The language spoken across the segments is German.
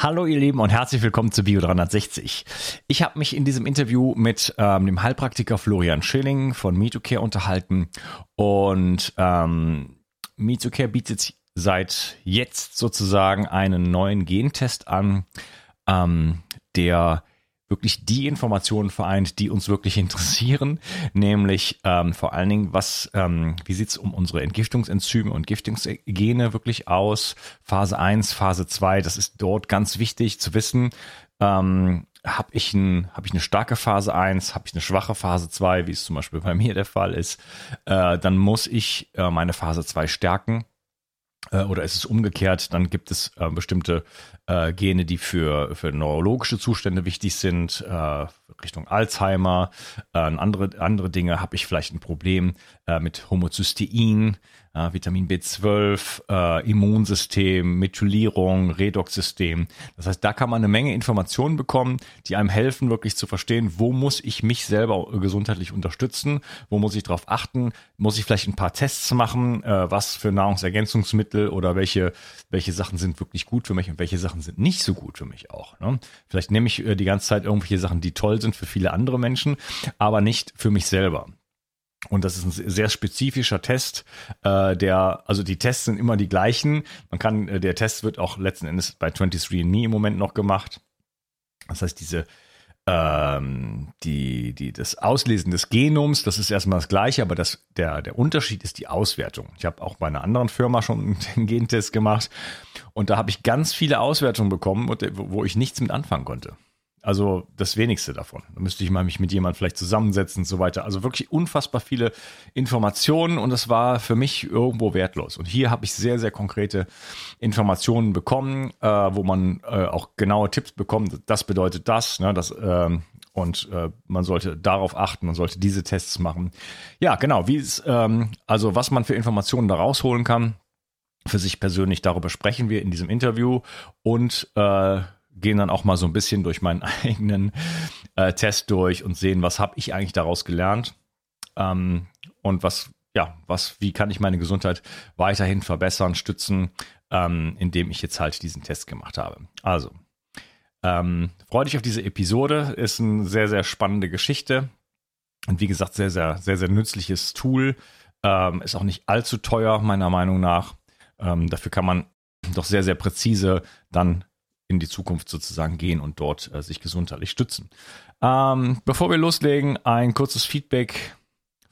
Hallo ihr Lieben und herzlich willkommen zu Bio 360. Ich habe mich in diesem Interview mit ähm, dem Heilpraktiker Florian Schilling von MeToCare unterhalten und ähm, MeToCare bietet seit jetzt sozusagen einen neuen Gentest an, ähm, der wirklich die Informationen vereint, die uns wirklich interessieren, nämlich ähm, vor allen Dingen, was, ähm, wie sieht's um unsere Entgiftungsenzyme und Giftungsgene wirklich aus? Phase 1, Phase 2, das ist dort ganz wichtig zu wissen. Ähm, habe ich, ein, hab ich eine starke Phase 1, habe ich eine schwache Phase 2, wie es zum Beispiel bei mir der Fall ist, äh, dann muss ich äh, meine Phase 2 stärken oder ist es umgekehrt, dann gibt es äh, bestimmte äh, Gene, die für, für neurologische Zustände wichtig sind, äh, Richtung Alzheimer, äh, andere, andere Dinge habe ich vielleicht ein Problem äh, mit Homozystein, äh, Vitamin B12, äh, Immunsystem, Methylierung, Redoxsystem. Das heißt, da kann man eine Menge Informationen bekommen, die einem helfen, wirklich zu verstehen, wo muss ich mich selber gesundheitlich unterstützen, wo muss ich darauf achten, muss ich vielleicht ein paar Tests machen, äh, was für Nahrungsergänzungsmittel oder welche, welche Sachen sind wirklich gut für mich und welche Sachen sind nicht so gut für mich auch. Ne? Vielleicht nehme ich äh, die ganze Zeit irgendwelche Sachen, die toll sind für viele andere Menschen, aber nicht für mich selber. Und das ist ein sehr spezifischer Test, äh, der, also die Tests sind immer die gleichen. Man kann, äh, der Test wird auch letzten Endes bei 23andMe im Moment noch gemacht. Das heißt, diese, ähm, die, die, das Auslesen des Genoms, das ist erstmal das Gleiche, aber das, der, der Unterschied ist die Auswertung. Ich habe auch bei einer anderen Firma schon einen Gentest gemacht und da habe ich ganz viele Auswertungen bekommen, wo ich nichts mit anfangen konnte. Also das wenigste davon. Da müsste ich mal mich mit jemand vielleicht zusammensetzen und so weiter. Also wirklich unfassbar viele Informationen und das war für mich irgendwo wertlos. Und hier habe ich sehr, sehr konkrete Informationen bekommen, äh, wo man äh, auch genaue Tipps bekommt. Das bedeutet das, ne, das ähm, und äh, man sollte darauf achten, man sollte diese Tests machen. Ja, genau. Wie es, ähm, also was man für Informationen da rausholen kann für sich persönlich, darüber sprechen wir in diesem Interview und äh, gehen dann auch mal so ein bisschen durch meinen eigenen äh, Test durch und sehen, was habe ich eigentlich daraus gelernt ähm, und was, ja, was, wie kann ich meine Gesundheit weiterhin verbessern, stützen, ähm, indem ich jetzt halt diesen Test gemacht habe. Also, ähm, freue dich auf diese Episode, ist eine sehr, sehr spannende Geschichte und wie gesagt, sehr, sehr, sehr, sehr nützliches Tool. Ähm, ist auch nicht allzu teuer, meiner Meinung nach. Ähm, dafür kann man doch sehr, sehr präzise dann in die Zukunft sozusagen gehen und dort äh, sich gesundheitlich stützen. Ähm, bevor wir loslegen, ein kurzes Feedback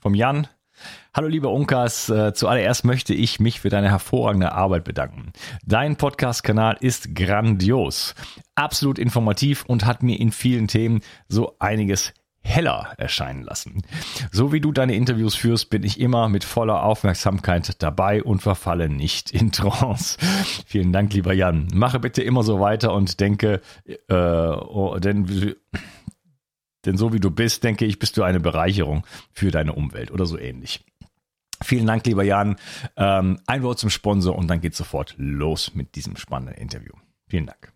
vom Jan. Hallo lieber Unkas, äh, zuallererst möchte ich mich für deine hervorragende Arbeit bedanken. Dein Podcast-Kanal ist grandios, absolut informativ und hat mir in vielen Themen so einiges heller erscheinen lassen. So wie du deine Interviews führst, bin ich immer mit voller Aufmerksamkeit dabei und verfalle nicht in Trance. Vielen Dank, lieber Jan. Mache bitte immer so weiter und denke, äh, oh, denn, denn so wie du bist, denke ich, bist du eine Bereicherung für deine Umwelt oder so ähnlich. Vielen Dank, lieber Jan. Ähm, ein Wort zum Sponsor und dann geht sofort los mit diesem spannenden Interview. Vielen Dank.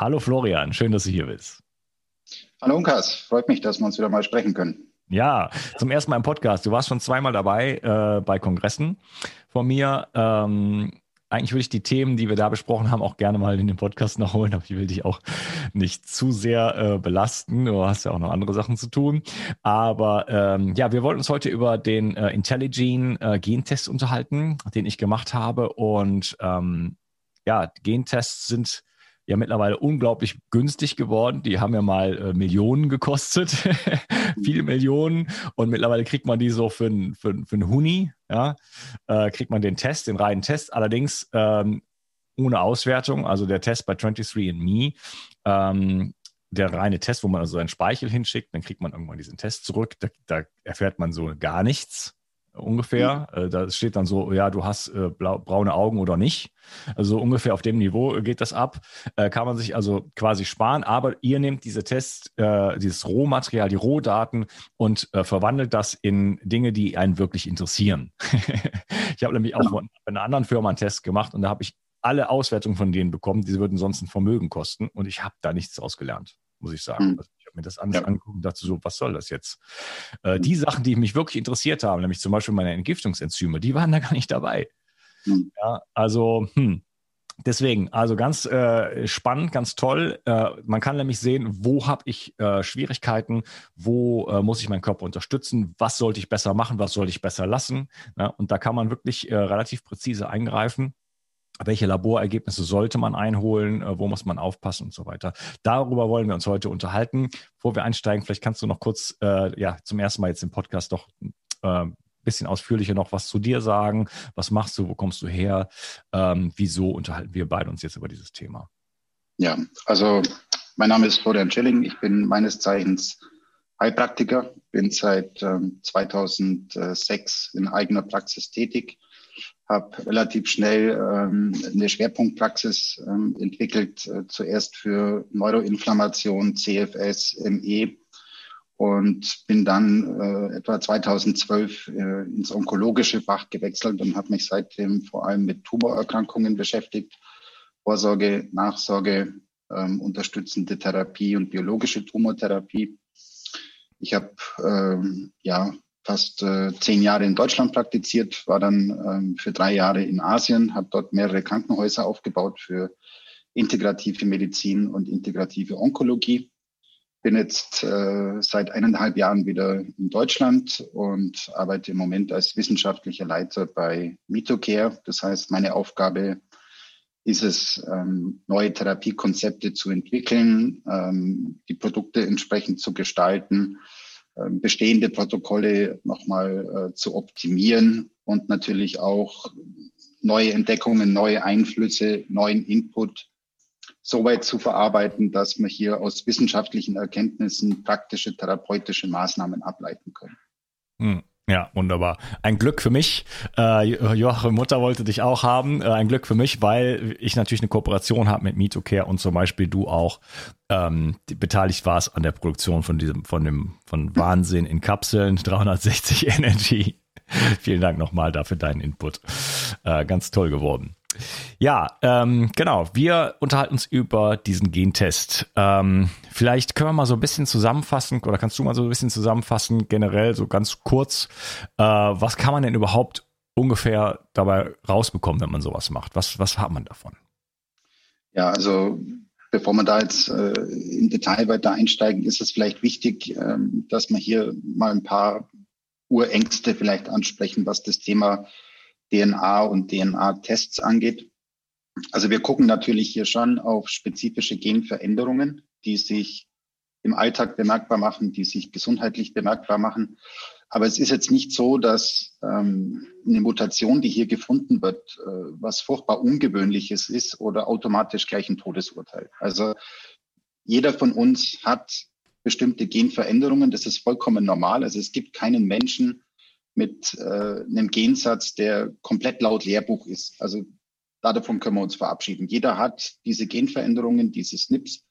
Hallo Florian, schön, dass du hier bist. Hallo Unkas, freut mich, dass wir uns wieder mal sprechen können. Ja, zum ersten Mal im Podcast. Du warst schon zweimal dabei äh, bei Kongressen von mir. Ähm, eigentlich würde ich die Themen, die wir da besprochen haben, auch gerne mal in den Podcast noch holen, aber ich will dich auch nicht zu sehr äh, belasten. Du hast ja auch noch andere Sachen zu tun. Aber ähm, ja, wir wollten uns heute über den äh, IntelliGene äh, Gentest unterhalten, den ich gemacht habe. Und ähm, ja, Gentests sind ja mittlerweile unglaublich günstig geworden. Die haben ja mal äh, Millionen gekostet, viele Millionen. Und mittlerweile kriegt man die so für, für, für einen Huni, ja, äh, kriegt man den Test, den reinen Test, allerdings ähm, ohne Auswertung. Also der Test bei 23andMe, ähm, der reine Test, wo man also seinen Speichel hinschickt, dann kriegt man irgendwann diesen Test zurück. Da, da erfährt man so gar nichts ungefähr. Mhm. Äh, da steht dann so, ja, du hast äh, blau, braune Augen oder nicht. Also ungefähr auf dem Niveau geht das ab. Äh, kann man sich also quasi sparen, aber ihr nehmt diese Tests, äh, dieses Rohmaterial, die Rohdaten und äh, verwandelt das in Dinge, die einen wirklich interessieren. ich habe nämlich auch von einer anderen Firma einen Test gemacht und da habe ich alle Auswertungen von denen bekommen, die würden sonst ein Vermögen kosten und ich habe da nichts ausgelernt, muss ich sagen. Mhm. Also mir das alles ja. angeguckt und dachte so, was soll das jetzt? Äh, die Sachen, die mich wirklich interessiert haben, nämlich zum Beispiel meine Entgiftungsenzyme, die waren da gar nicht dabei. Mhm. Ja, also, hm, Deswegen, also ganz äh, spannend, ganz toll. Äh, man kann nämlich sehen, wo habe ich äh, Schwierigkeiten, wo äh, muss ich meinen Körper unterstützen, was sollte ich besser machen, was sollte ich besser lassen. Ja, und da kann man wirklich äh, relativ präzise eingreifen welche Laborergebnisse sollte man einholen, äh, wo muss man aufpassen und so weiter. Darüber wollen wir uns heute unterhalten. Bevor wir einsteigen, vielleicht kannst du noch kurz, äh, ja, zum ersten Mal jetzt im Podcast doch äh, bisschen ausführlicher noch was zu dir sagen. Was machst du? Wo kommst du her? Ähm, wieso unterhalten wir beide uns jetzt über dieses Thema? Ja, also mein Name ist Florian Schilling. Ich bin meines Zeichens Heilpraktiker, bin seit ähm, 2006 in eigener Praxis tätig habe relativ schnell ähm, eine Schwerpunktpraxis ähm, entwickelt, äh, zuerst für Neuroinflammation, CFS, ME und bin dann äh, etwa 2012 äh, ins onkologische Fach gewechselt und habe mich seitdem vor allem mit Tumorerkrankungen beschäftigt, Vorsorge, Nachsorge, ähm, unterstützende Therapie und biologische Tumortherapie. Ich habe ähm, ja fast äh, zehn Jahre in Deutschland praktiziert, war dann ähm, für drei Jahre in Asien, habe dort mehrere Krankenhäuser aufgebaut für integrative Medizin und integrative Onkologie. Bin jetzt äh, seit eineinhalb Jahren wieder in Deutschland und arbeite im Moment als wissenschaftlicher Leiter bei Mitocare. Das heißt, meine Aufgabe ist es, ähm, neue Therapiekonzepte zu entwickeln, ähm, die Produkte entsprechend zu gestalten, bestehende Protokolle nochmal äh, zu optimieren und natürlich auch neue Entdeckungen, neue Einflüsse, neuen Input so weit zu verarbeiten, dass wir hier aus wissenschaftlichen Erkenntnissen praktische therapeutische Maßnahmen ableiten können. Hm. Ja, wunderbar. Ein Glück für mich. Äh, Joachim Mutter wollte dich auch haben. Äh, ein Glück für mich, weil ich natürlich eine Kooperation habe mit MitoCare und zum Beispiel du auch ähm, beteiligt warst an der Produktion von diesem, von dem, von Wahnsinn in Kapseln 360 Energy. Vielen Dank nochmal dafür deinen Input. Äh, ganz toll geworden. Ja, ähm, genau. Wir unterhalten uns über diesen Gentest. Ähm, vielleicht können wir mal so ein bisschen zusammenfassen oder kannst du mal so ein bisschen zusammenfassen, generell so ganz kurz, äh, was kann man denn überhaupt ungefähr dabei rausbekommen, wenn man sowas macht? Was, was hat man davon? Ja, also bevor wir da jetzt äh, im Detail weiter einsteigen, ist es vielleicht wichtig, ähm, dass wir hier mal ein paar Urängste vielleicht ansprechen, was das Thema DNA und DNA-Tests angeht. Also wir gucken natürlich hier schon auf spezifische Genveränderungen, die sich im Alltag bemerkbar machen, die sich gesundheitlich bemerkbar machen. Aber es ist jetzt nicht so, dass ähm, eine Mutation, die hier gefunden wird, äh, was furchtbar Ungewöhnliches ist oder automatisch gleich ein Todesurteil. Also jeder von uns hat bestimmte Genveränderungen. Das ist vollkommen normal. Also es gibt keinen Menschen mit äh, einem Gensatz, der komplett laut Lehrbuch ist. Also davon können wir uns verabschieden. Jeder hat diese Genveränderungen, diese SNPs.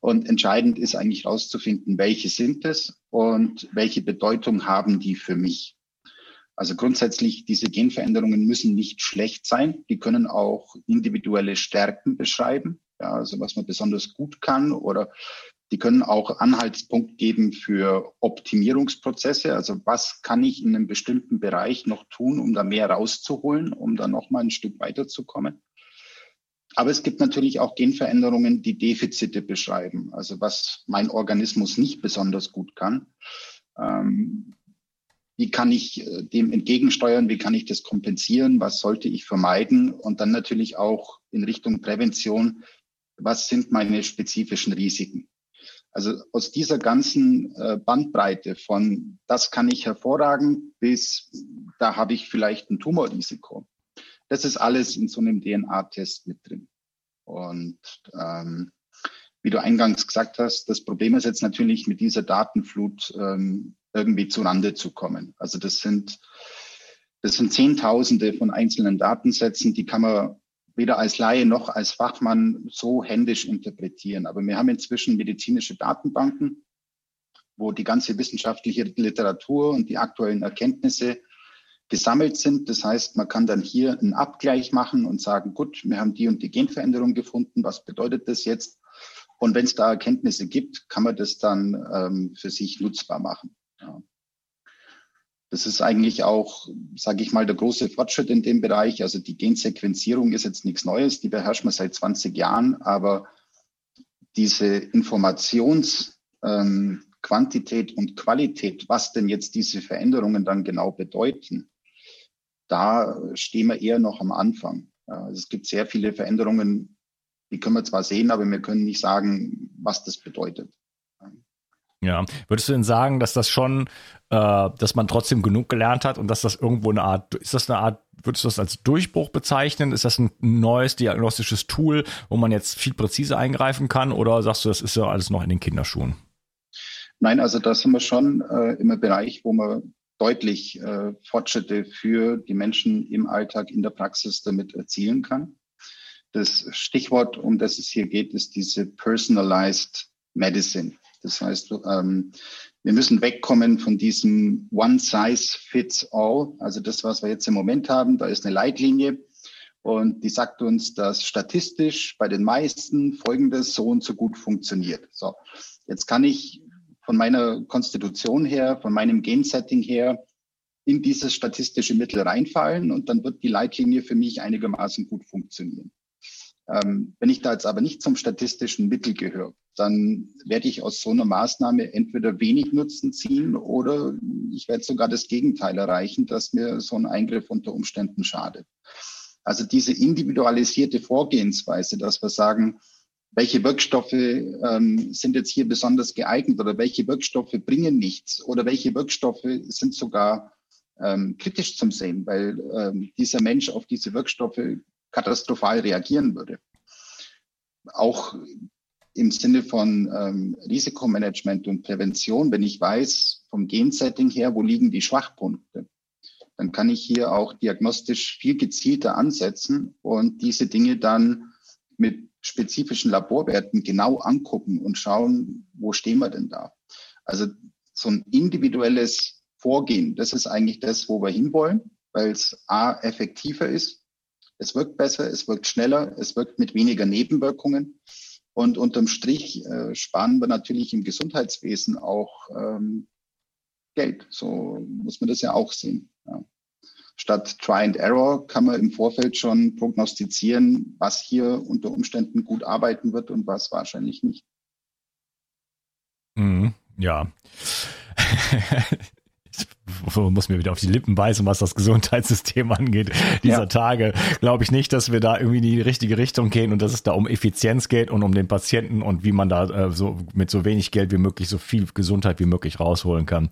Und entscheidend ist eigentlich herauszufinden, welche sind es und welche Bedeutung haben die für mich. Also grundsätzlich, diese Genveränderungen müssen nicht schlecht sein. Die können auch individuelle Stärken beschreiben. Ja, also was man besonders gut kann oder die können auch Anhaltspunkt geben für Optimierungsprozesse. Also was kann ich in einem bestimmten Bereich noch tun, um da mehr rauszuholen, um da noch mal ein Stück weiterzukommen. Aber es gibt natürlich auch Genveränderungen, die Defizite beschreiben. Also was mein Organismus nicht besonders gut kann. Ähm, wie kann ich äh, dem entgegensteuern? Wie kann ich das kompensieren? Was sollte ich vermeiden? Und dann natürlich auch in Richtung Prävention. Was sind meine spezifischen Risiken? Also aus dieser ganzen äh, Bandbreite von das kann ich hervorragen bis da habe ich vielleicht ein Tumorrisiko. Das ist alles in so einem DNA-Test mit drin. Und ähm, wie du eingangs gesagt hast, das Problem ist jetzt natürlich mit dieser Datenflut ähm, irgendwie zurande zu kommen. Also das sind, das sind Zehntausende von einzelnen Datensätzen, die kann man weder als Laie noch als Fachmann so händisch interpretieren. Aber wir haben inzwischen medizinische Datenbanken, wo die ganze wissenschaftliche Literatur und die aktuellen Erkenntnisse gesammelt sind. Das heißt, man kann dann hier einen Abgleich machen und sagen, gut, wir haben die und die Genveränderung gefunden. Was bedeutet das jetzt? Und wenn es da Erkenntnisse gibt, kann man das dann ähm, für sich nutzbar machen. Ja. Das ist eigentlich auch, sage ich mal, der große Fortschritt in dem Bereich. Also die Gensequenzierung ist jetzt nichts Neues, die beherrscht man seit 20 Jahren, aber diese Informationsquantität ähm, und Qualität, was denn jetzt diese Veränderungen dann genau bedeuten, da stehen wir eher noch am Anfang. Also es gibt sehr viele Veränderungen, die können wir zwar sehen, aber wir können nicht sagen, was das bedeutet. Ja, würdest du denn sagen, dass das schon, äh, dass man trotzdem genug gelernt hat und dass das irgendwo eine Art, ist das eine Art, würdest du das als Durchbruch bezeichnen? Ist das ein neues diagnostisches Tool, wo man jetzt viel präziser eingreifen kann oder sagst du, das ist ja alles noch in den Kinderschuhen? Nein, also da sind wir schon äh, im Bereich, wo man deutlich äh, Fortschritte für die Menschen im Alltag, in der Praxis damit erzielen kann. Das Stichwort, um das es hier geht, ist diese Personalized Medicine. Das heißt, ähm, wir müssen wegkommen von diesem One Size Fits All. Also das, was wir jetzt im Moment haben, da ist eine Leitlinie und die sagt uns, dass statistisch bei den meisten Folgendes so und so gut funktioniert. So, jetzt kann ich von meiner Konstitution her, von meinem Gensetting her in dieses statistische Mittel reinfallen und dann wird die Leitlinie für mich einigermaßen gut funktionieren. Ähm, wenn ich da jetzt aber nicht zum statistischen Mittel gehöre, dann werde ich aus so einer Maßnahme entweder wenig Nutzen ziehen oder ich werde sogar das Gegenteil erreichen, dass mir so ein Eingriff unter Umständen schadet. Also diese individualisierte Vorgehensweise, dass wir sagen, welche Wirkstoffe ähm, sind jetzt hier besonders geeignet oder welche Wirkstoffe bringen nichts oder welche Wirkstoffe sind sogar ähm, kritisch zum Sehen, weil ähm, dieser Mensch auf diese Wirkstoffe katastrophal reagieren würde. Auch im Sinne von ähm, Risikomanagement und Prävention, wenn ich weiß vom Gensetting her, wo liegen die Schwachpunkte, dann kann ich hier auch diagnostisch viel gezielter ansetzen und diese Dinge dann mit spezifischen Laborwerten genau angucken und schauen, wo stehen wir denn da. Also so ein individuelles Vorgehen, das ist eigentlich das, wo wir hinwollen, weil es A effektiver ist, es wirkt besser, es wirkt schneller, es wirkt mit weniger Nebenwirkungen und unterm Strich äh, sparen wir natürlich im Gesundheitswesen auch ähm, Geld. So muss man das ja auch sehen. Ja. Statt Try and Error kann man im Vorfeld schon prognostizieren, was hier unter Umständen gut arbeiten wird und was wahrscheinlich nicht. Mhm, ja. muss mir wieder auf die Lippen beißen, was das Gesundheitssystem angeht, dieser ja. Tage, glaube ich nicht, dass wir da irgendwie in die richtige Richtung gehen und dass es da um Effizienz geht und um den Patienten und wie man da äh, so mit so wenig Geld wie möglich so viel Gesundheit wie möglich rausholen kann.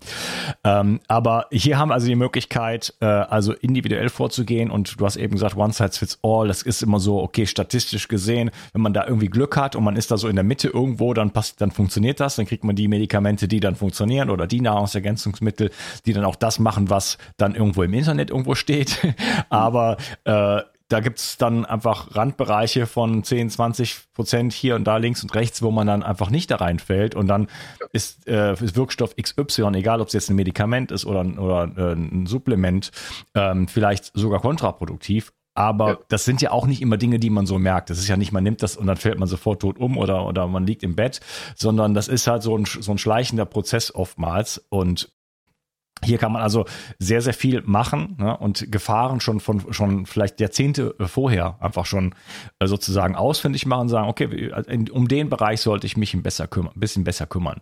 Ähm, aber hier haben wir also die Möglichkeit, äh, also individuell vorzugehen und du hast eben gesagt, one size fits all, das ist immer so, okay, statistisch gesehen, wenn man da irgendwie Glück hat und man ist da so in der Mitte irgendwo, dann passt, dann funktioniert das, dann kriegt man die Medikamente, die dann funktionieren oder die Nahrungsergänzungsmittel, die dann auch das machen, was dann irgendwo im Internet irgendwo steht. Aber äh, da gibt's dann einfach Randbereiche von 10, 20 Prozent hier und da links und rechts, wo man dann einfach nicht da reinfällt. Und dann ist, äh, ist Wirkstoff XY, egal ob es jetzt ein Medikament ist oder, oder äh, ein Supplement, ähm, vielleicht sogar kontraproduktiv. Aber ja. das sind ja auch nicht immer Dinge, die man so merkt. Das ist ja nicht, man nimmt das und dann fällt man sofort tot um oder, oder man liegt im Bett, sondern das ist halt so ein, so ein schleichender Prozess oftmals. Und hier kann man also sehr, sehr viel machen ne, und Gefahren schon von schon vielleicht Jahrzehnte vorher einfach schon äh, sozusagen ausfindig machen, sagen, okay, um den Bereich sollte ich mich ein, besser kümmern, ein bisschen besser kümmern.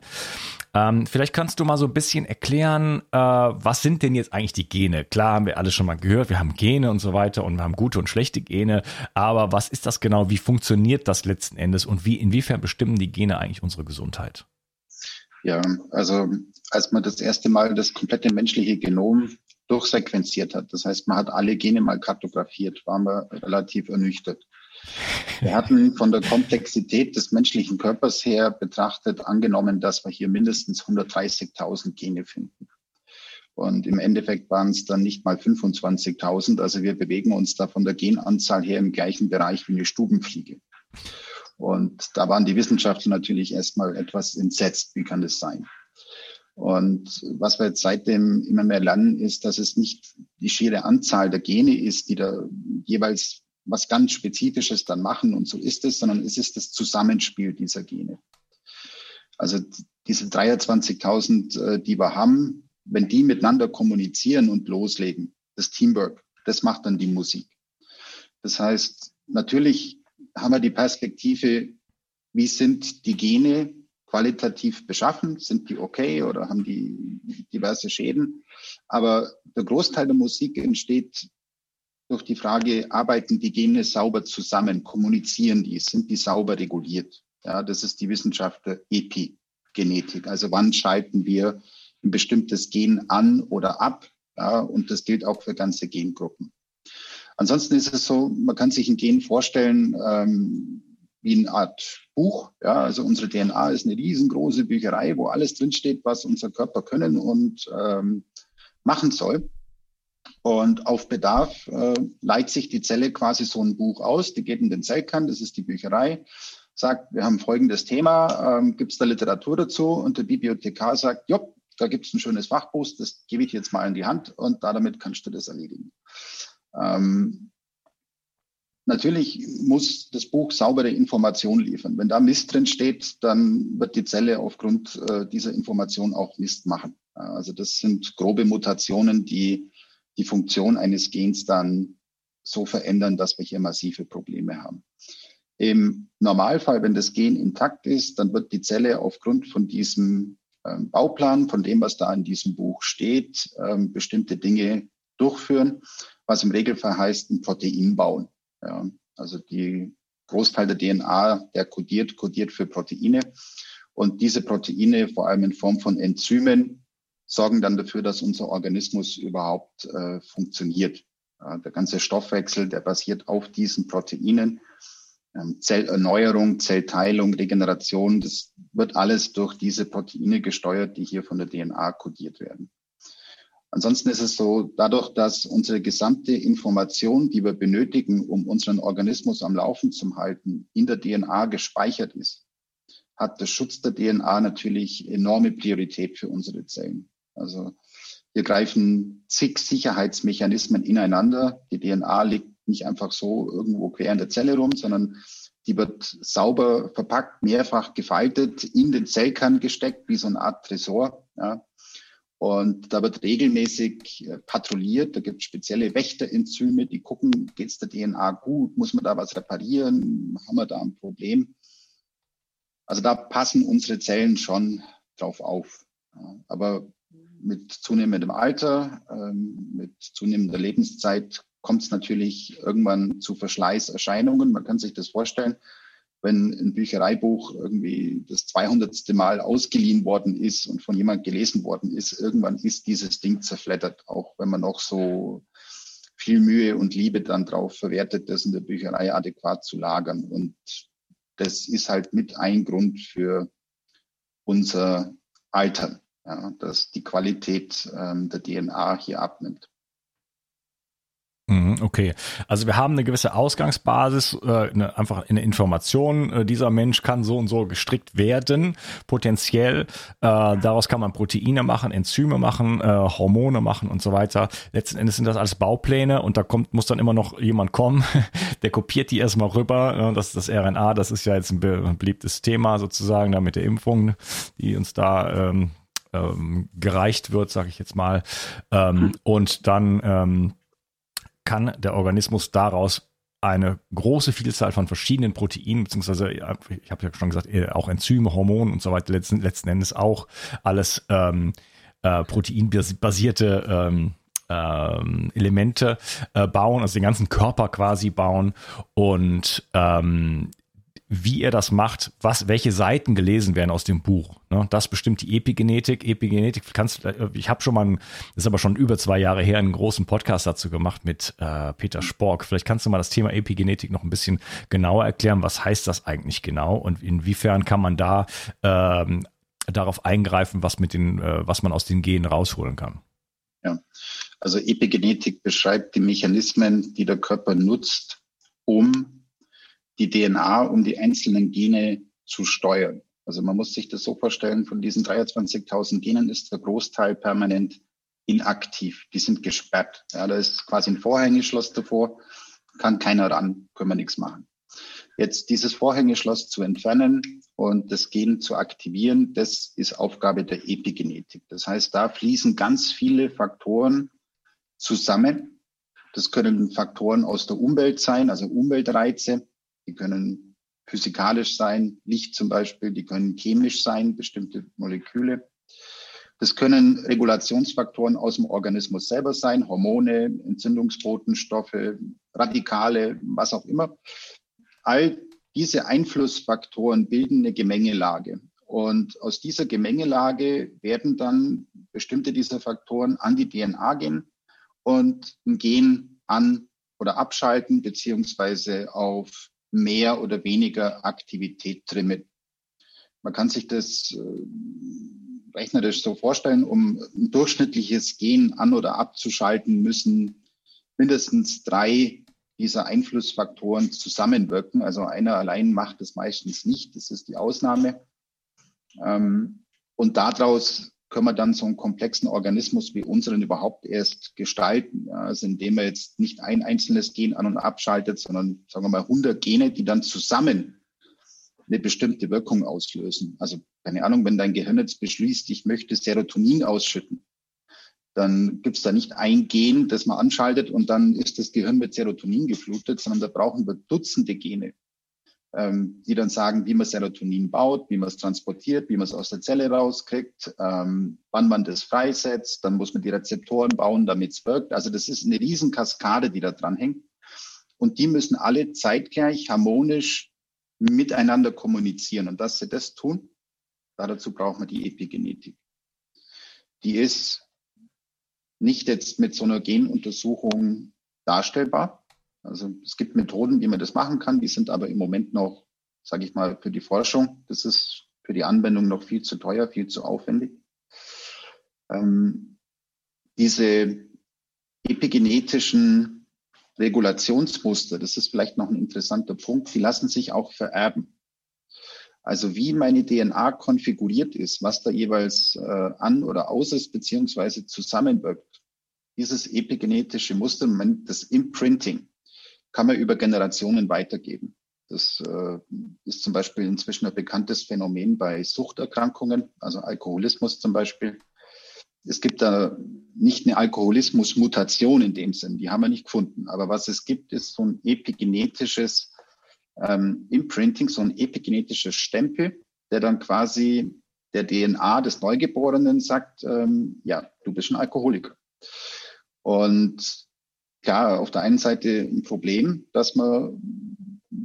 Ähm, vielleicht kannst du mal so ein bisschen erklären, äh, was sind denn jetzt eigentlich die Gene? Klar haben wir alle schon mal gehört, wir haben Gene und so weiter und wir haben gute und schlechte Gene, aber was ist das genau? Wie funktioniert das letzten Endes und wie inwiefern bestimmen die Gene eigentlich unsere Gesundheit? Ja, also als man das erste Mal das komplette menschliche Genom durchsequenziert hat, das heißt, man hat alle Gene mal kartografiert, waren wir relativ ernüchtert. Wir hatten von der Komplexität des menschlichen Körpers her betrachtet angenommen, dass wir hier mindestens 130.000 Gene finden. Und im Endeffekt waren es dann nicht mal 25.000. Also wir bewegen uns da von der Genanzahl her im gleichen Bereich wie eine Stubenfliege. Und da waren die Wissenschaftler natürlich erstmal etwas entsetzt. Wie kann das sein? Und was wir jetzt seitdem immer mehr lernen, ist, dass es nicht die schiere Anzahl der Gene ist, die da jeweils was ganz Spezifisches dann machen und so ist es, sondern es ist das Zusammenspiel dieser Gene. Also diese 23.000, äh, die wir haben, wenn die miteinander kommunizieren und loslegen, das Teamwork, das macht dann die Musik. Das heißt, natürlich haben wir die Perspektive, wie sind die Gene qualitativ beschaffen? Sind die okay oder haben die diverse Schäden? Aber der Großteil der Musik entsteht durch die Frage, arbeiten die Gene sauber zusammen, kommunizieren die, sind die sauber reguliert? Ja, das ist die Wissenschaft der Epigenetik. Also wann schalten wir ein bestimmtes Gen an oder ab? Ja, und das gilt auch für ganze Gengruppen. Ansonsten ist es so, man kann sich ein Gen vorstellen ähm, wie eine Art Buch. Ja, also unsere DNA ist eine riesengroße Bücherei, wo alles drinsteht, was unser Körper können und ähm, machen soll. Und auf Bedarf äh, leiht sich die Zelle quasi so ein Buch aus. Die geht in den Zellkern, das ist die Bücherei, sagt, wir haben folgendes Thema, ähm, gibt es da Literatur dazu? Und der Bibliothekar sagt, ja, da gibt es ein schönes Fachbuch, das gebe ich jetzt mal in die Hand und damit kannst du das erledigen. Ähm, natürlich muss das Buch saubere Informationen liefern. Wenn da Mist drin steht, dann wird die Zelle aufgrund äh, dieser Information auch Mist machen. Also das sind grobe Mutationen, die die Funktion eines Gens dann so verändern, dass wir hier massive Probleme haben. Im Normalfall, wenn das Gen intakt ist, dann wird die Zelle aufgrund von diesem ähm, Bauplan, von dem, was da in diesem Buch steht, ähm, bestimmte Dinge durchführen, was im Regelfall heißt, ein Protein bauen. Ja, also die Großteil der DNA, der kodiert, kodiert für Proteine. Und diese Proteine, vor allem in Form von Enzymen, sorgen dann dafür, dass unser Organismus überhaupt äh, funktioniert. Ja, der ganze Stoffwechsel, der basiert auf diesen Proteinen. Ähm, Zellerneuerung, Zellteilung, Regeneration, das wird alles durch diese Proteine gesteuert, die hier von der DNA kodiert werden. Ansonsten ist es so, dadurch, dass unsere gesamte Information, die wir benötigen, um unseren Organismus am Laufen zu halten, in der DNA gespeichert ist, hat der Schutz der DNA natürlich enorme Priorität für unsere Zellen. Also hier greifen zig Sicherheitsmechanismen ineinander. Die DNA liegt nicht einfach so irgendwo quer in der Zelle rum, sondern die wird sauber verpackt, mehrfach gefaltet, in den Zellkern gesteckt, wie so eine Art Tresor. Ja. Und da wird regelmäßig äh, patrouilliert. Da gibt es spezielle Wächterenzyme, die gucken, geht es der DNA gut? Muss man da was reparieren? Haben wir da ein Problem? Also da passen unsere Zellen schon drauf auf. Aber mit zunehmendem Alter, ähm, mit zunehmender Lebenszeit kommt es natürlich irgendwann zu Verschleißerscheinungen. Man kann sich das vorstellen, wenn ein Büchereibuch irgendwie das 200. Mal ausgeliehen worden ist und von jemand gelesen worden ist, irgendwann ist dieses Ding zerfleddert, auch wenn man noch so viel Mühe und Liebe dann drauf verwertet, das in der Bücherei adäquat zu lagern. Und das ist halt mit ein Grund für unser Altern, ja, dass die Qualität ähm, der DNA hier abnimmt. Mhm, okay, also wir haben eine gewisse Ausgangsbasis, äh, eine, einfach eine Information, äh, dieser Mensch kann so und so gestrickt werden, potenziell. Äh, daraus kann man Proteine machen, Enzyme machen, Hormone machen und so weiter. Letzten Endes sind das alles Baupläne und da kommt, muss dann immer noch jemand kommen, der kopiert die erstmal rüber. das, das RNA, das ist ja jetzt ein, beliebtes Thema sozusagen, da mit der Impfung, die uns da ähm, ähm, gereicht wird, sage ich jetzt mal. Ähm, und dann ähm, kann der Organismus daraus eine große Vielzahl von verschiedenen Proteinen, beziehungsweise, ich habe ja schon gesagt, äh, auch Enzyme, Hormone und so weiter, letzten, letzten Endes auch alles ähm, äh, proteinbasierte ähm, ähm, Elemente äh, bauen, also den ganzen Körper quasi bauen und ähm, wie er das macht, was, welche Seiten gelesen werden aus dem Buch. Ne? Das bestimmt die Epigenetik. Epigenetik kannst äh, ich habe schon mal, ein, das ist aber schon über zwei Jahre her, einen großen Podcast dazu gemacht mit äh, Peter Spork. Vielleicht kannst du mal das Thema Epigenetik noch ein bisschen genauer erklären. Was heißt das eigentlich genau und inwiefern kann man da ähm, darauf eingreifen, was mit den, äh, was man aus den Genen rausholen kann? Ja, also Epigenetik beschreibt die Mechanismen, die der Körper nutzt, um die DNA, um die einzelnen Gene zu steuern. Also man muss sich das so vorstellen, von diesen 23.000 Genen ist der Großteil permanent inaktiv. Die sind gesperrt. Ja, da ist quasi ein Vorhängeschloss davor, kann keiner ran, können wir nichts machen. Jetzt dieses Vorhängeschloss zu entfernen und das Gen zu aktivieren, das ist Aufgabe der Epigenetik. Das heißt, da fließen ganz viele Faktoren zusammen. Das können Faktoren aus der Umwelt sein, also Umweltreize die können physikalisch sein, Licht zum Beispiel, die können chemisch sein, bestimmte Moleküle. Das können Regulationsfaktoren aus dem Organismus selber sein, Hormone, Entzündungsbotenstoffe, Radikale, was auch immer. All diese Einflussfaktoren bilden eine Gemengelage. Und aus dieser Gemengelage werden dann bestimmte dieser Faktoren an die DNA gehen und ein Gen an oder abschalten, beziehungsweise auf mehr oder weniger Aktivität trimmen. Man kann sich das äh, rechnerisch so vorstellen, um ein durchschnittliches Gen an- oder abzuschalten, müssen mindestens drei dieser Einflussfaktoren zusammenwirken. Also einer allein macht es meistens nicht, das ist die Ausnahme. Ähm, und daraus können wir dann so einen komplexen Organismus wie unseren überhaupt erst gestalten. Ja, also indem man jetzt nicht ein einzelnes Gen an- und abschaltet, sondern sagen wir mal 100 Gene, die dann zusammen eine bestimmte Wirkung auslösen. Also keine Ahnung, wenn dein Gehirn jetzt beschließt, ich möchte Serotonin ausschütten, dann gibt es da nicht ein Gen, das man anschaltet und dann ist das Gehirn mit Serotonin geflutet, sondern da brauchen wir Dutzende Gene ähm, die dann sagen, wie man Serotonin baut, wie man es transportiert, wie man es aus der Zelle rauskriegt, ähm, wann man das freisetzt. Dann muss man die Rezeptoren bauen, damit es wirkt. Also das ist eine riesen Kaskade, die da dran hängt. Und die müssen alle zeitgleich harmonisch miteinander kommunizieren. Und dass sie das tun, dazu braucht man die Epigenetik. Die ist nicht jetzt mit so einer Genuntersuchung darstellbar. Also es gibt Methoden, wie man das machen kann, die sind aber im Moment noch, sage ich mal, für die Forschung. Das ist für die Anwendung noch viel zu teuer, viel zu aufwendig. Ähm, diese epigenetischen Regulationsmuster, das ist vielleicht noch ein interessanter Punkt, die lassen sich auch vererben. Also wie meine DNA konfiguriert ist, was da jeweils äh, an oder aus ist, beziehungsweise zusammenwirkt. Dieses epigenetische Muster, das Imprinting, kann man über Generationen weitergeben. Das äh, ist zum Beispiel inzwischen ein bekanntes Phänomen bei Suchterkrankungen, also Alkoholismus zum Beispiel. Es gibt da nicht eine Alkoholismus-Mutation in dem Sinn, die haben wir nicht gefunden. Aber was es gibt, ist so ein epigenetisches ähm, Imprinting, so ein epigenetischer Stempel, der dann quasi der DNA des Neugeborenen sagt, ähm, ja, du bist ein Alkoholiker. Und klar, auf der einen Seite ein Problem, dass man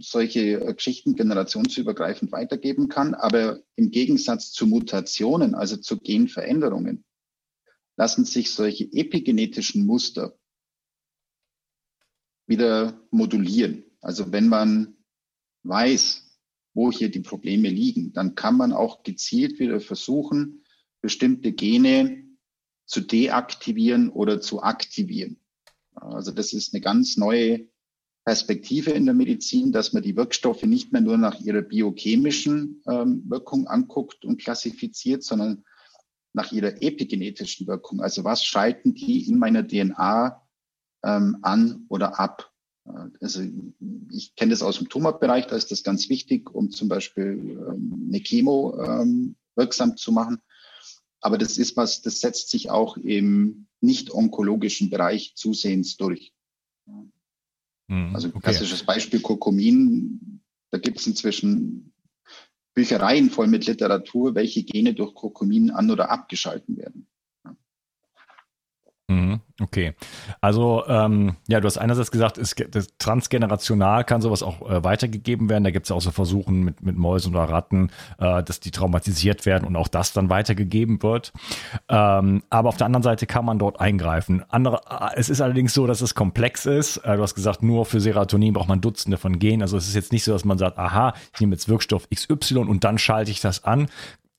solche Geschichten generationsübergreifend weitergeben kann, aber im Gegensatz zu Mutationen, also zu Genveränderungen, lassen sich solche epigenetischen Muster wieder modulieren. Also wenn man weiß, wo hier die Probleme liegen, dann kann man auch gezielt wieder versuchen, bestimmte Gene zu deaktivieren oder zu aktivieren. Also das ist eine ganz neue Perspektive in der Medizin, dass man die Wirkstoffe nicht mehr nur nach ihrer biochemischen ähm, Wirkung anguckt und klassifiziert, sondern nach ihrer epigenetischen Wirkung. Also was schalten die in meiner DNA ähm, an oder ab? Also ich kenne das aus dem Tumorbereich, da ist das ganz wichtig, um zum Beispiel ähm, eine Chemo ähm, wirksam zu machen. Aber das ist was, das setzt sich auch im nicht-onkologischen Bereich zusehends durch. Mhm, also klassisches okay. Beispiel Kurkumin, da gibt es inzwischen Büchereien voll mit Literatur, welche Gene durch Kurkumin an- oder abgeschalten werden. Mhm, okay. Also, ähm, ja, du hast einerseits gesagt, ist, transgenerational kann sowas auch äh, weitergegeben werden. Da gibt es ja auch so Versuchen mit, mit Mäusen oder Ratten, äh, dass die traumatisiert werden und auch das dann weitergegeben wird. Ähm, aber auf der anderen Seite kann man dort eingreifen. Andere, äh, es ist allerdings so, dass es komplex ist. Äh, du hast gesagt, nur für Serotonin braucht man Dutzende von Genen. Also es ist jetzt nicht so, dass man sagt, aha, ich nehme jetzt Wirkstoff XY und dann schalte ich das an.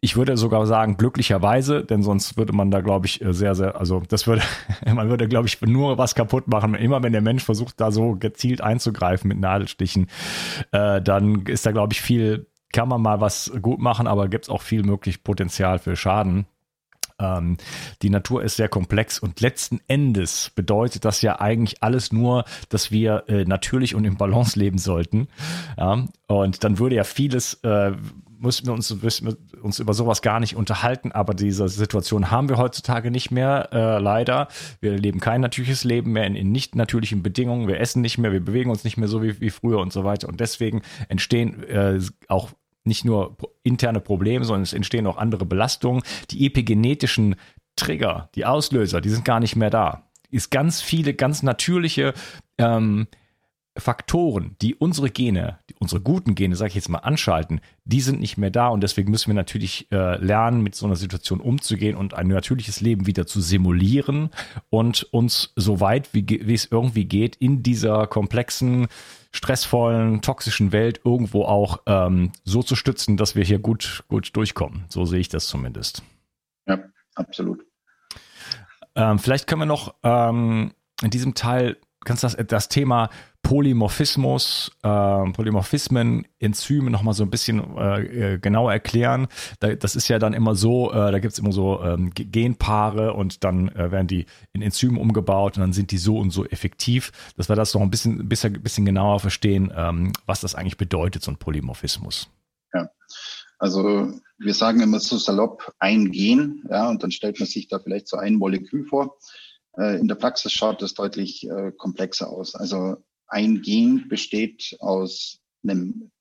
Ich würde sogar sagen, glücklicherweise, denn sonst würde man da, glaube ich, äh, sehr, sehr, also das würde, man würde, glaube ich, nur was kaputt machen. Immer wenn der Mensch versucht, da so gezielt einzugreifen mit Nadelstichen, äh, dann ist da, glaube ich, viel, kann man mal was gut machen, aber gibt es auch viel möglich Potenzial für Schaden. Ähm, die Natur ist sehr komplex und letzten Endes bedeutet das ja eigentlich alles nur, dass wir äh, natürlich und im Balance leben sollten. Ja? Und dann würde ja vieles äh, müssen wir uns, müssen wir uns über sowas gar nicht unterhalten, aber diese Situation haben wir heutzutage nicht mehr, äh, leider. Wir leben kein natürliches Leben mehr in, in, nicht natürlichen Bedingungen, wir essen nicht mehr, wir bewegen uns nicht mehr so wie, wie früher und so weiter. Und deswegen entstehen äh, auch nicht nur interne Probleme, sondern es entstehen auch andere Belastungen. Die epigenetischen Trigger, die Auslöser, die sind gar nicht mehr da. Ist ganz viele, ganz natürliche ähm, Faktoren, die unsere Gene, unsere guten Gene, sage ich jetzt mal, anschalten, die sind nicht mehr da und deswegen müssen wir natürlich äh, lernen, mit so einer Situation umzugehen und ein natürliches Leben wieder zu simulieren und uns so weit wie, wie es irgendwie geht in dieser komplexen, stressvollen, toxischen Welt irgendwo auch ähm, so zu stützen, dass wir hier gut, gut durchkommen. So sehe ich das zumindest. Ja, absolut. Ähm, vielleicht können wir noch ähm, in diesem Teil kannst das, das Thema Polymorphismus, äh, Polymorphismen, Enzyme nochmal so ein bisschen äh, genauer erklären. Da, das ist ja dann immer so, äh, da gibt's immer so ähm, Genpaare und dann äh, werden die in Enzymen umgebaut und dann sind die so und so effektiv, dass wir das noch ein bisschen, bisschen, bisschen genauer verstehen, ähm, was das eigentlich bedeutet, so ein Polymorphismus. Ja, also wir sagen immer so salopp ein Gen, ja, und dann stellt man sich da vielleicht so ein Molekül vor. Äh, in der Praxis schaut das deutlich äh, komplexer aus. Also ein Gen besteht aus einem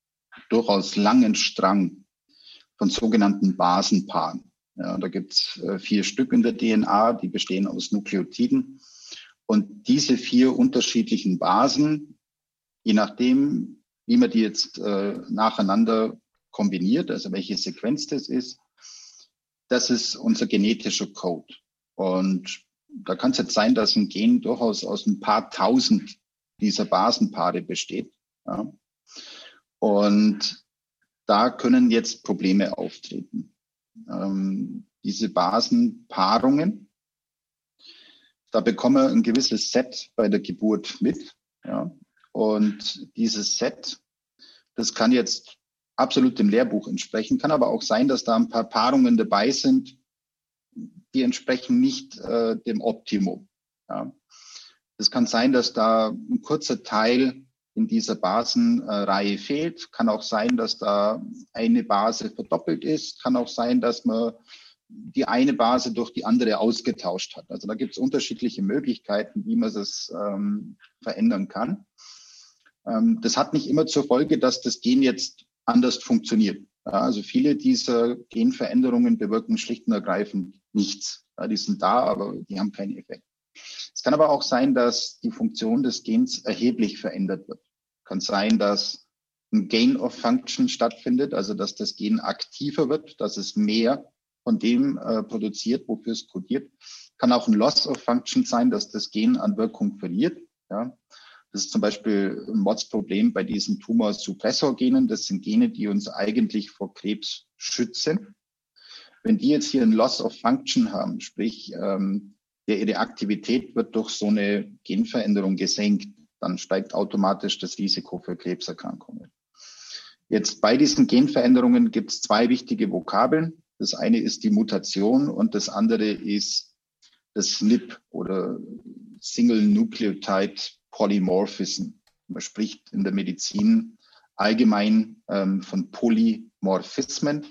durchaus langen Strang von sogenannten Basenpaaren. Ja, da gibt es äh, vier Stück in der DNA, die bestehen aus Nukleotiden. Und diese vier unterschiedlichen Basen, je nachdem, wie man die jetzt äh, nacheinander kombiniert, also welche Sequenz das ist, das ist unser genetischer Code. Und da kann es jetzt sein, dass ein Gen durchaus aus ein paar tausend dieser Basenpaare besteht. Ja. Und da können jetzt Probleme auftreten. Ähm, diese Basenpaarungen, da bekommen wir ein gewisses Set bei der Geburt mit. Ja. Und dieses Set, das kann jetzt absolut dem Lehrbuch entsprechen, kann aber auch sein, dass da ein paar Paarungen dabei sind, die entsprechen nicht äh, dem Optimum. Ja. Es kann sein, dass da ein kurzer Teil in dieser Basenreihe fehlt. Kann auch sein, dass da eine Base verdoppelt ist. Kann auch sein, dass man die eine Base durch die andere ausgetauscht hat. Also da gibt es unterschiedliche Möglichkeiten, wie man das ähm, verändern kann. Ähm, das hat nicht immer zur Folge, dass das Gen jetzt anders funktioniert. Ja, also viele dieser Genveränderungen bewirken schlicht und ergreifend nichts. Ja, die sind da, aber die haben keinen Effekt. Es kann aber auch sein, dass die Funktion des Gens erheblich verändert wird. Kann sein, dass ein Gain of Function stattfindet, also dass das Gen aktiver wird, dass es mehr von dem äh, produziert, wofür es kodiert. Kann auch ein Loss of Function sein, dass das Gen an Wirkung verliert. Ja. Das ist zum Beispiel ein Mordsproblem bei diesen Tumorsuppressor-Genen. Das sind Gene, die uns eigentlich vor Krebs schützen. Wenn die jetzt hier ein Loss of Function haben, sprich, ähm, ihre Aktivität wird durch so eine Genveränderung gesenkt, dann steigt automatisch das Risiko für Krebserkrankungen. Jetzt bei diesen Genveränderungen gibt es zwei wichtige Vokabeln. Das eine ist die Mutation und das andere ist das SNP oder Single Nucleotide Polymorphism. Man spricht in der Medizin allgemein ähm, von Polymorphismen.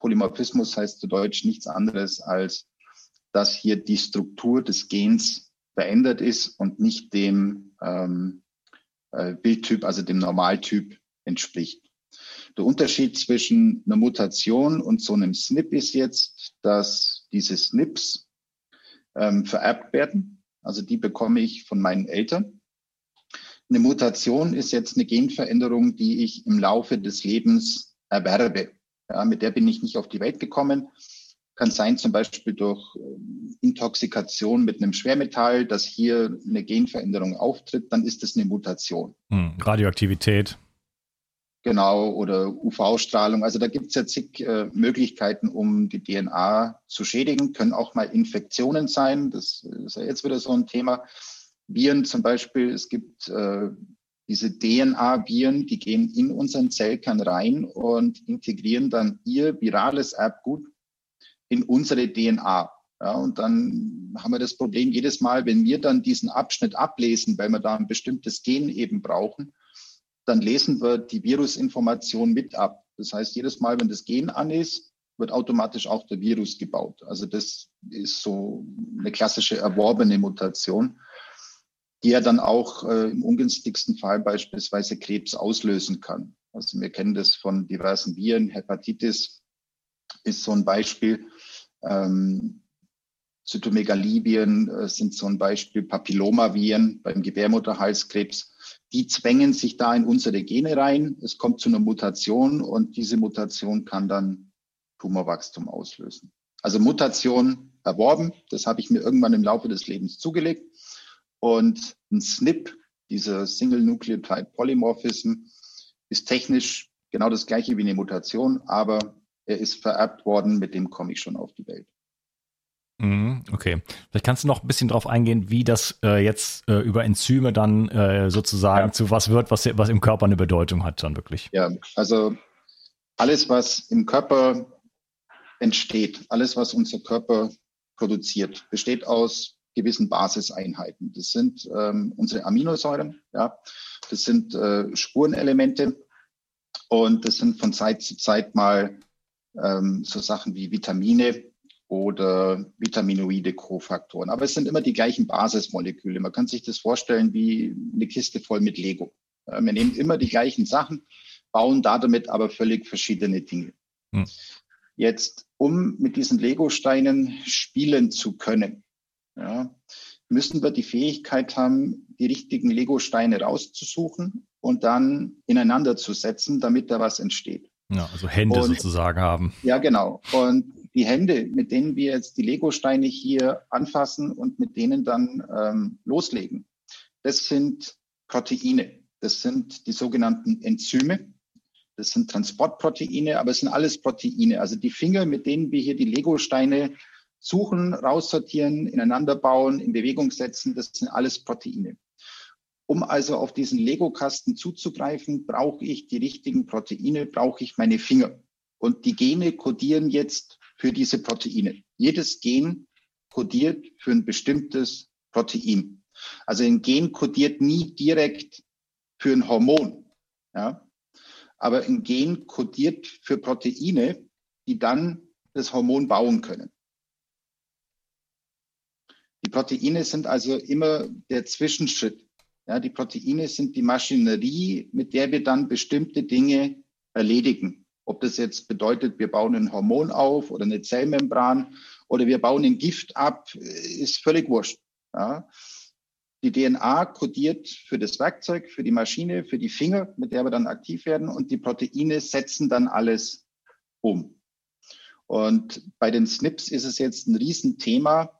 Polymorphismus heißt zu Deutsch nichts anderes als, dass hier die Struktur des Gens verändert ist und nicht dem ähm, äh, Bildtyp, also dem Normaltyp entspricht. Der Unterschied zwischen einer Mutation und so einem SNP ist jetzt, dass diese SNPs ähm, vererbt werden. Also die bekomme ich von meinen Eltern. Eine Mutation ist jetzt eine Genveränderung, die ich im Laufe des Lebens erwerbe. Ja, mit der bin ich nicht auf die Welt gekommen. Kann sein zum Beispiel durch ähm, Intoxikation mit einem Schwermetall, dass hier eine Genveränderung auftritt, dann ist es eine Mutation. Hm, Radioaktivität. Genau, oder UV-Strahlung. Also da gibt es ja zig äh, Möglichkeiten, um die DNA zu schädigen. Können auch mal Infektionen sein. Das ist ja jetzt wieder so ein Thema. Viren zum Beispiel, es gibt äh, diese DNA-Viren, die gehen in unseren Zellkern rein und integrieren dann ihr virales Erbgut in unsere DNA. Ja, und dann haben wir das Problem jedes Mal, wenn wir dann diesen Abschnitt ablesen, weil wir da ein bestimmtes Gen eben brauchen, dann lesen wir die Virusinformation mit ab. Das heißt, jedes Mal, wenn das Gen an ist, wird automatisch auch der Virus gebaut. Also das ist so eine klassische erworbene Mutation, die ja dann auch äh, im ungünstigsten Fall beispielsweise Krebs auslösen kann. Also wir kennen das von diversen Viren. Hepatitis ist so ein Beispiel. Ähm, Zytomegalieviren äh, sind so ein Beispiel. Papillomaviren beim Gebärmutterhalskrebs die zwängen sich da in unsere Gene rein. Es kommt zu einer Mutation und diese Mutation kann dann Tumorwachstum auslösen. Also Mutation erworben, das habe ich mir irgendwann im Laufe des Lebens zugelegt. Und ein SNP, dieser Single Nucleotide Polymorphism, ist technisch genau das gleiche wie eine Mutation, aber er ist vererbt worden, mit dem komme ich schon auf die Welt. Mhm, okay. Vielleicht kannst du noch ein bisschen drauf eingehen, wie das äh, jetzt äh, über Enzyme dann äh, sozusagen ja. zu was wird, was, was im Körper eine Bedeutung hat dann wirklich. Ja, also alles, was im Körper entsteht, alles, was unser Körper produziert, besteht aus gewissen Basiseinheiten. Das sind ähm, unsere Aminosäuren, ja, das sind äh, Spurenelemente und das sind von Zeit zu Zeit mal ähm, so Sachen wie Vitamine, oder vitaminoide Kofaktoren. Aber es sind immer die gleichen Basismoleküle. Man kann sich das vorstellen wie eine Kiste voll mit Lego. Wir nehmen immer die gleichen Sachen, bauen da damit aber völlig verschiedene Dinge. Hm. Jetzt, um mit diesen Lego-Steinen spielen zu können, ja, müssen wir die Fähigkeit haben, die richtigen Lego-Steine rauszusuchen und dann ineinander zu setzen, damit da was entsteht. Ja, also Hände und, sozusagen haben. Ja, genau. Und die Hände, mit denen wir jetzt die Lego-Steine hier anfassen und mit denen dann ähm, loslegen, das sind Proteine. Das sind die sogenannten Enzyme. Das sind Transportproteine, aber es sind alles Proteine. Also die Finger, mit denen wir hier die Lego-Steine suchen, raussortieren, ineinander bauen, in Bewegung setzen, das sind alles Proteine. Um also auf diesen Lego-Kasten zuzugreifen, brauche ich die richtigen Proteine, brauche ich meine Finger. Und die Gene kodieren jetzt für diese Proteine. Jedes Gen kodiert für ein bestimmtes Protein. Also ein Gen kodiert nie direkt für ein Hormon. Ja? Aber ein Gen kodiert für Proteine, die dann das Hormon bauen können. Die Proteine sind also immer der Zwischenschritt. Ja, die Proteine sind die Maschinerie, mit der wir dann bestimmte Dinge erledigen. Ob das jetzt bedeutet, wir bauen ein Hormon auf oder eine Zellmembran oder wir bauen ein Gift ab, ist völlig wurscht. Ja. Die DNA kodiert für das Werkzeug, für die Maschine, für die Finger, mit der wir dann aktiv werden und die Proteine setzen dann alles um. Und bei den SNPs ist es jetzt ein Riesenthema,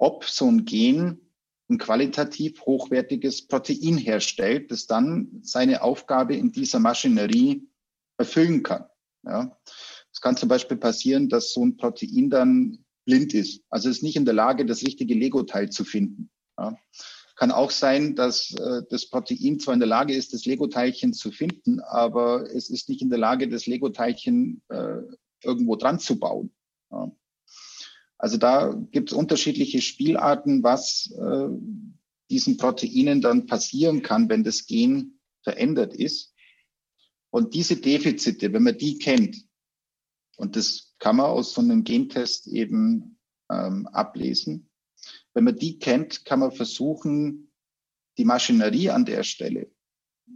ob so ein Gen ein qualitativ hochwertiges Protein herstellt, das dann seine Aufgabe in dieser Maschinerie erfüllen kann. Ja. Es kann zum Beispiel passieren, dass so ein Protein dann blind ist. Also ist nicht in der Lage, das richtige Lego-Teil zu finden. Ja. Kann auch sein, dass äh, das Protein zwar in der Lage ist, das Lego-Teilchen zu finden, aber es ist nicht in der Lage, das Lego-Teilchen äh, irgendwo dran zu bauen. Also da gibt es unterschiedliche Spielarten, was äh, diesen Proteinen dann passieren kann, wenn das Gen verändert ist. Und diese Defizite, wenn man die kennt, und das kann man aus so einem Gentest eben ähm, ablesen, wenn man die kennt, kann man versuchen, die Maschinerie an der Stelle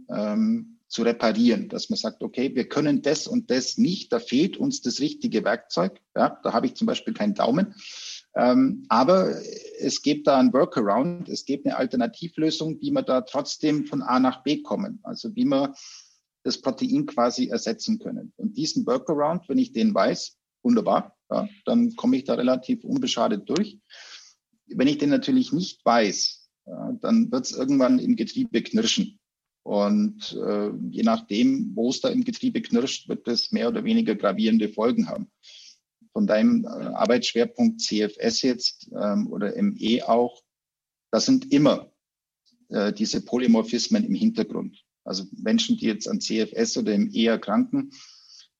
ähm, zu reparieren, dass man sagt, okay, wir können das und das nicht, da fehlt uns das richtige Werkzeug. Ja, da habe ich zum Beispiel keinen Daumen. Ähm, aber es gibt da ein Workaround, es gibt eine Alternativlösung, wie wir da trotzdem von A nach B kommen. Also wie wir das Protein quasi ersetzen können. Und diesen Workaround, wenn ich den weiß, wunderbar, ja, dann komme ich da relativ unbeschadet durch. Wenn ich den natürlich nicht weiß, ja, dann wird es irgendwann im Getriebe knirschen. Und äh, je nachdem, wo es da im Getriebe knirscht, wird das mehr oder weniger gravierende Folgen haben. Von deinem äh, Arbeitsschwerpunkt CFS jetzt ähm, oder ME auch, das sind immer äh, diese Polymorphismen im Hintergrund. Also Menschen, die jetzt an CFS oder ME erkranken,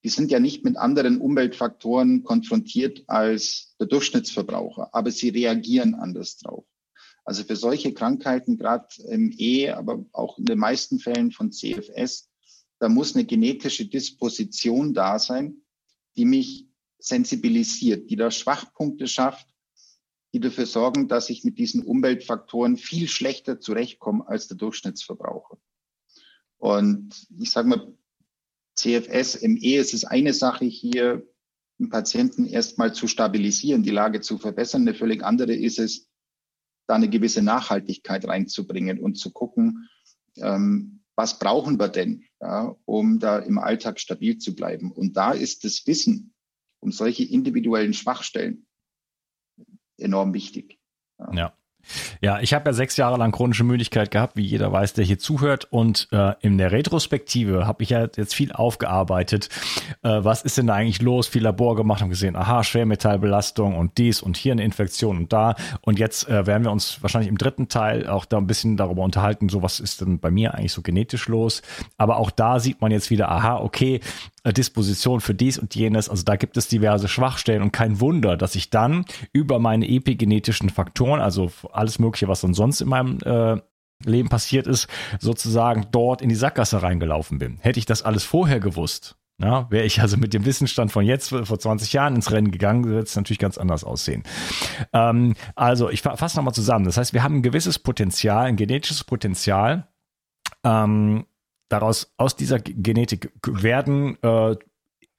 die sind ja nicht mit anderen Umweltfaktoren konfrontiert als der Durchschnittsverbraucher, aber sie reagieren anders drauf. Also für solche Krankheiten, gerade im E, aber auch in den meisten Fällen von CFS, da muss eine genetische Disposition da sein, die mich sensibilisiert, die da Schwachpunkte schafft, die dafür sorgen, dass ich mit diesen Umweltfaktoren viel schlechter zurechtkomme als der Durchschnittsverbraucher. Und ich sage mal, CFS, ME, es ist eine Sache hier, den Patienten erstmal zu stabilisieren, die Lage zu verbessern. Eine völlig andere ist es, da eine gewisse Nachhaltigkeit reinzubringen und zu gucken, ähm, was brauchen wir denn, ja, um da im Alltag stabil zu bleiben. Und da ist das Wissen um solche individuellen Schwachstellen enorm wichtig. ja. ja. Ja, ich habe ja sechs Jahre lang chronische Müdigkeit gehabt, wie jeder weiß, der hier zuhört. Und äh, in der Retrospektive habe ich ja jetzt viel aufgearbeitet. Äh, was ist denn da eigentlich los? Viel Labor gemacht und gesehen, aha, Schwermetallbelastung und dies und hier eine Infektion und da. Und jetzt äh, werden wir uns wahrscheinlich im dritten Teil auch da ein bisschen darüber unterhalten, so was ist denn bei mir eigentlich so genetisch los. Aber auch da sieht man jetzt wieder, aha, okay, Disposition für dies und jenes. Also da gibt es diverse Schwachstellen und kein Wunder, dass ich dann über meine epigenetischen Faktoren, also alles Mögliche, was dann sonst in meinem äh, Leben passiert ist, sozusagen dort in die Sackgasse reingelaufen bin. Hätte ich das alles vorher gewusst, ja, wäre ich also mit dem Wissensstand von jetzt vor 20 Jahren ins Rennen gegangen, würde es natürlich ganz anders aussehen. Ähm, also ich fasse nochmal zusammen. Das heißt, wir haben ein gewisses Potenzial, ein genetisches Potenzial, ähm, daraus, aus dieser Genetik werden äh,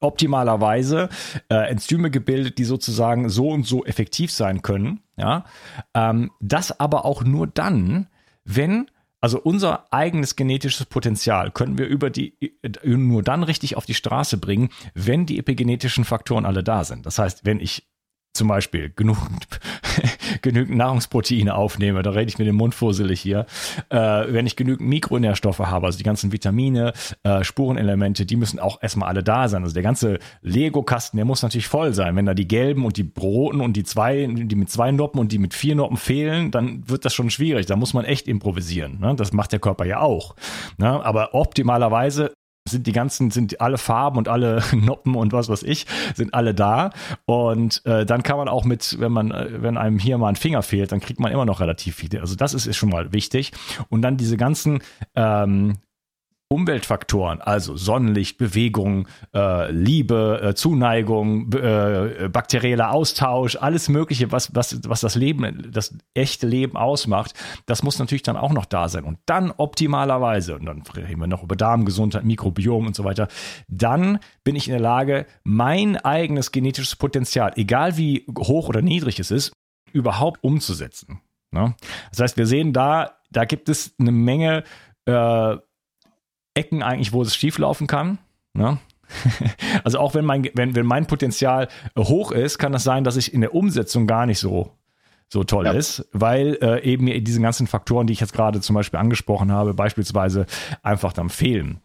optimalerweise äh, Enzyme gebildet, die sozusagen so und so effektiv sein können. Ja, ähm, das aber auch nur dann, wenn also unser eigenes genetisches Potenzial können wir über die nur dann richtig auf die Straße bringen, wenn die epigenetischen Faktoren alle da sind. Das heißt, wenn ich zum Beispiel genug, genügend Nahrungsproteine aufnehme, da rede ich mit dem Mund fusselig hier, äh, wenn ich genügend Mikronährstoffe habe, also die ganzen Vitamine, äh, Spurenelemente, die müssen auch erstmal alle da sein. Also der ganze Lego-Kasten, der muss natürlich voll sein. Wenn da die gelben und die roten und die zwei, die mit zwei Noppen und die mit vier Noppen fehlen, dann wird das schon schwierig. Da muss man echt improvisieren. Ne? Das macht der Körper ja auch. Ne? Aber optimalerweise sind die ganzen, sind alle Farben und alle Noppen und was weiß ich, sind alle da. Und äh, dann kann man auch mit, wenn man, äh, wenn einem hier mal ein Finger fehlt, dann kriegt man immer noch relativ viele. Also das ist, ist schon mal wichtig. Und dann diese ganzen ähm, Umweltfaktoren, also Sonnenlicht, Bewegung, äh, Liebe, äh, Zuneigung, äh, bakterieller Austausch, alles Mögliche, was, was, was das Leben, das echte Leben ausmacht, das muss natürlich dann auch noch da sein. Und dann optimalerweise, und dann reden wir noch über Darmgesundheit, Mikrobiom und so weiter, dann bin ich in der Lage, mein eigenes genetisches Potenzial, egal wie hoch oder niedrig es ist, überhaupt umzusetzen. Ne? Das heißt, wir sehen da, da gibt es eine Menge äh, Ecken eigentlich, wo es schieflaufen kann. Ne? Also auch wenn mein, wenn, wenn mein Potenzial hoch ist, kann das sein, dass ich in der Umsetzung gar nicht so, so toll ja. ist, weil äh, eben diese ganzen Faktoren, die ich jetzt gerade zum Beispiel angesprochen habe, beispielsweise einfach dann fehlen.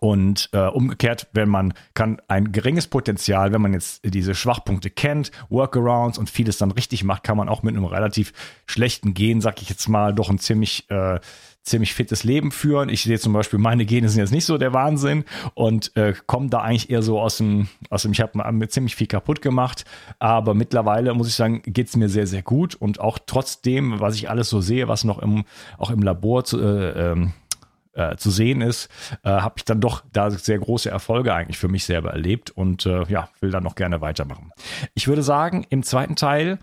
Und äh, umgekehrt, wenn man kann ein geringes Potenzial, wenn man jetzt diese Schwachpunkte kennt, Workarounds und vieles dann richtig macht, kann man auch mit einem relativ schlechten Gen, sag ich jetzt mal, doch ein ziemlich äh, ziemlich fittes Leben führen. Ich sehe zum Beispiel, meine Gene sind jetzt nicht so der Wahnsinn und äh, komme da eigentlich eher so aus dem, aus dem ich habe mir ziemlich viel kaputt gemacht, aber mittlerweile muss ich sagen, geht es mir sehr, sehr gut und auch trotzdem, was ich alles so sehe, was noch im, auch im Labor zu, äh, ähm, äh, zu sehen ist, äh, habe ich dann doch da sehr große Erfolge eigentlich für mich selber erlebt und äh, ja, will dann noch gerne weitermachen. Ich würde sagen, im zweiten Teil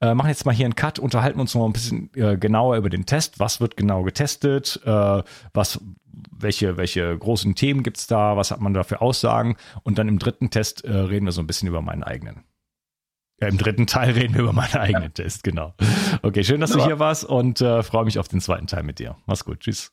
äh, machen jetzt mal hier einen Cut, unterhalten uns noch ein bisschen äh, genauer über den Test. Was wird genau getestet? Äh, was, welche, welche großen Themen gibt es da? Was hat man da für Aussagen? Und dann im dritten Test reden wir so ein bisschen über meinen eigenen. Ja, Im dritten Teil reden wir über meinen eigenen ja. Test, genau. Okay, schön, dass ja. du hier warst und äh, freue mich auf den zweiten Teil mit dir. Mach's gut. Tschüss.